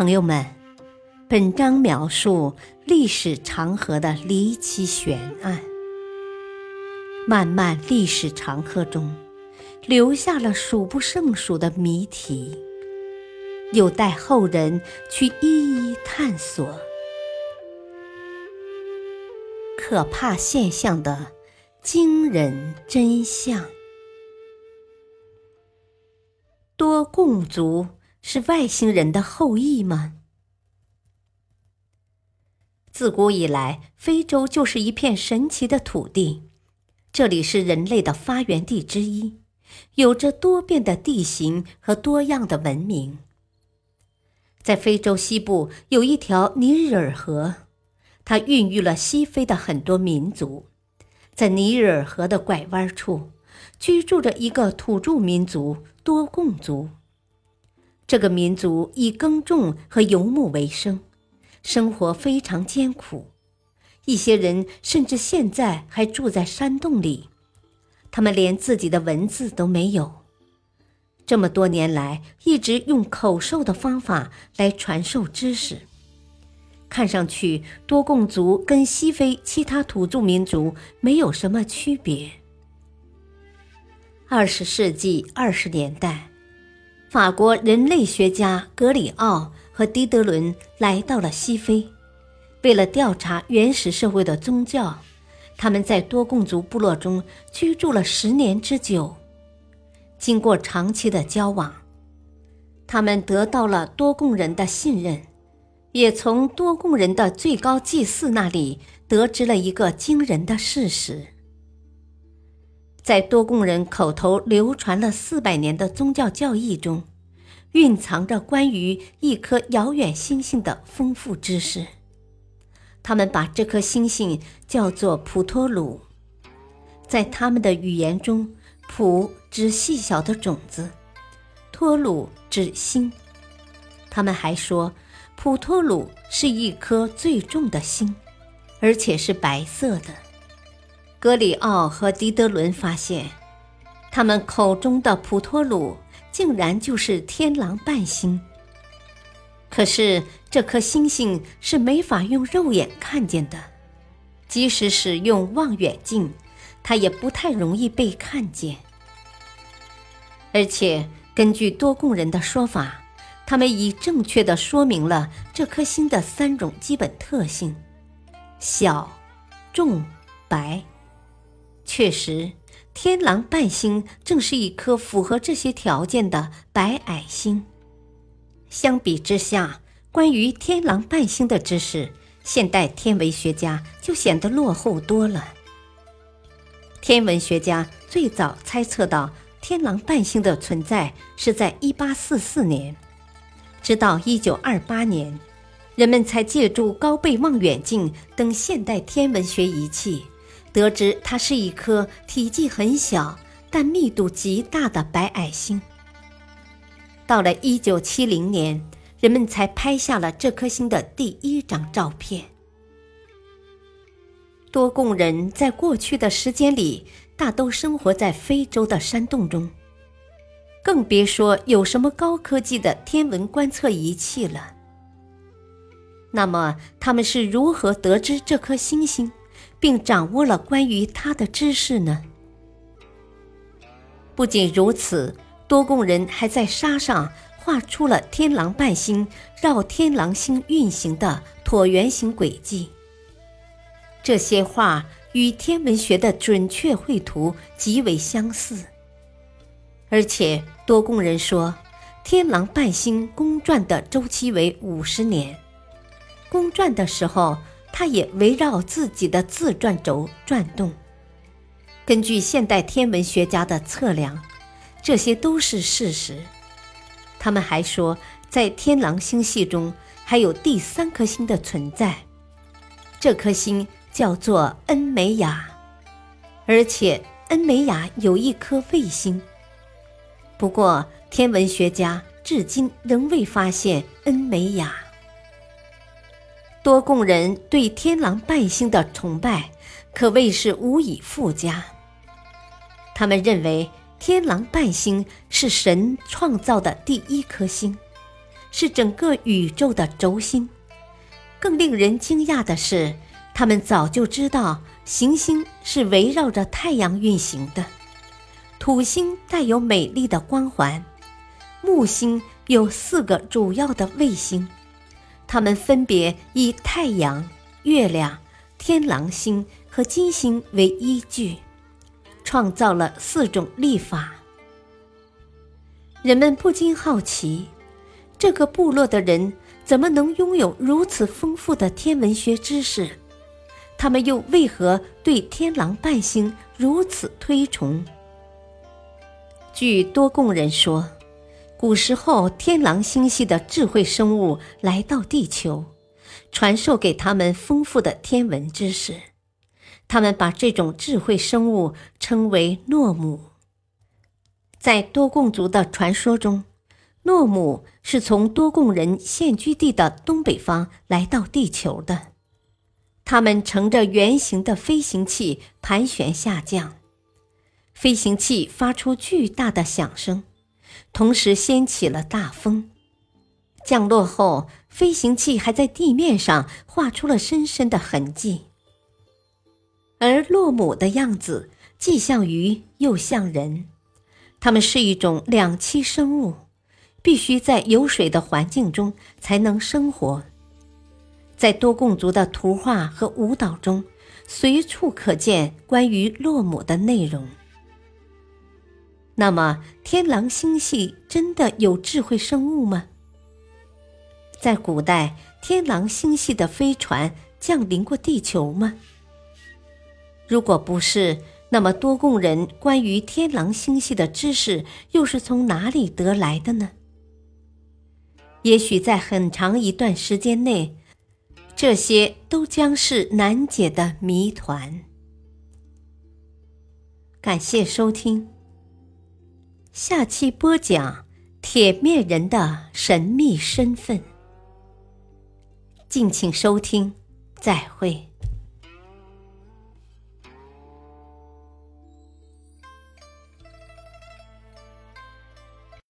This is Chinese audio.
朋友们，本章描述历史长河的离奇悬案。漫漫历史长河中，留下了数不胜数的谜题，有待后人去一一探索。可怕现象的惊人真相：多贡族。是外星人的后裔吗？自古以来，非洲就是一片神奇的土地，这里是人类的发源地之一，有着多变的地形和多样的文明。在非洲西部有一条尼日尔河，它孕育了西非的很多民族。在尼日尔河的拐弯处，居住着一个土著民族——多贡族。这个民族以耕种和游牧为生，生活非常艰苦。一些人甚至现在还住在山洞里，他们连自己的文字都没有。这么多年来，一直用口授的方法来传授知识。看上去，多贡族跟西非其他土著民族没有什么区别。二十世纪二十年代。法国人类学家格里奥和狄德伦来到了西非，为了调查原始社会的宗教，他们在多贡族部落中居住了十年之久。经过长期的交往，他们得到了多贡人的信任，也从多贡人的最高祭祀那里得知了一个惊人的事实：在多贡人口头流传了四百年的宗教教义中。蕴藏着关于一颗遥远星星的丰富知识。他们把这颗星星叫做普托鲁，在他们的语言中，“普”指细小的种子，“托鲁”指星。他们还说，普托鲁是一颗最重的星，而且是白色的。格里奥和狄德伦发现，他们口中的普托鲁。竟然就是天狼半星。可是这颗星星是没法用肉眼看见的，即使使用望远镜，它也不太容易被看见。而且根据多贡人的说法，他们已正确的说明了这颗星的三种基本特性：小、重、白。确实。天狼半星正是一颗符合这些条件的白矮星。相比之下，关于天狼半星的知识，现代天文学家就显得落后多了。天文学家最早猜测到天狼半星的存在是在1844年，直到1928年，人们才借助高倍望远镜等现代天文学仪器。得知它是一颗体积很小但密度极大的白矮星。到了1970年，人们才拍下了这颗星的第一张照片。多贡人在过去的时间里大都生活在非洲的山洞中，更别说有什么高科技的天文观测仪器了。那么，他们是如何得知这颗星星？并掌握了关于他的知识呢。不仅如此，多贡人还在沙上画出了天狼半星绕天狼星运行的椭圆形轨迹。这些画与天文学的准确绘图极为相似，而且多贡人说，天狼半星公转的周期为五十年，公转的时候。它也围绕自己的自转轴转动。根据现代天文学家的测量，这些都是事实。他们还说，在天狼星系中还有第三颗星的存在，这颗星叫做恩美亚，而且恩美亚有一颗卫星。不过，天文学家至今仍未发现恩美亚。多贡人对天狼伴星的崇拜可谓是无以复加。他们认为天狼伴星是神创造的第一颗星，是整个宇宙的轴心。更令人惊讶的是，他们早就知道行星是围绕着太阳运行的。土星带有美丽的光环，木星有四个主要的卫星，它们分别以太阳、月亮、天狼星和金星为依据，创造了四种历法。人们不禁好奇，这个部落的人怎么能拥有如此丰富的天文学知识？他们又为何对天狼伴星如此推崇？据多贡人说，古时候天狼星系的智慧生物来到地球，传授给他们丰富的天文知识。他们把这种智慧生物称为诺姆。在多贡族的传说中，诺姆是从多贡人现居地的东北方来到地球的。他们乘着圆形的飞行器盘旋下降。飞行器发出巨大的响声，同时掀起了大风。降落后，飞行器还在地面上画出了深深的痕迹。而洛姆的样子既像鱼又像人，它们是一种两栖生物，必须在有水的环境中才能生活。在多贡族的图画和舞蹈中，随处可见关于洛姆的内容。那么，天狼星系真的有智慧生物吗？在古代，天狼星系的飞船降临过地球吗？如果不是，那么多贡人关于天狼星系的知识又是从哪里得来的呢？也许在很长一段时间内，这些都将是难解的谜团。感谢收听。下期播讲铁面人的神秘身份，敬请收听，再会。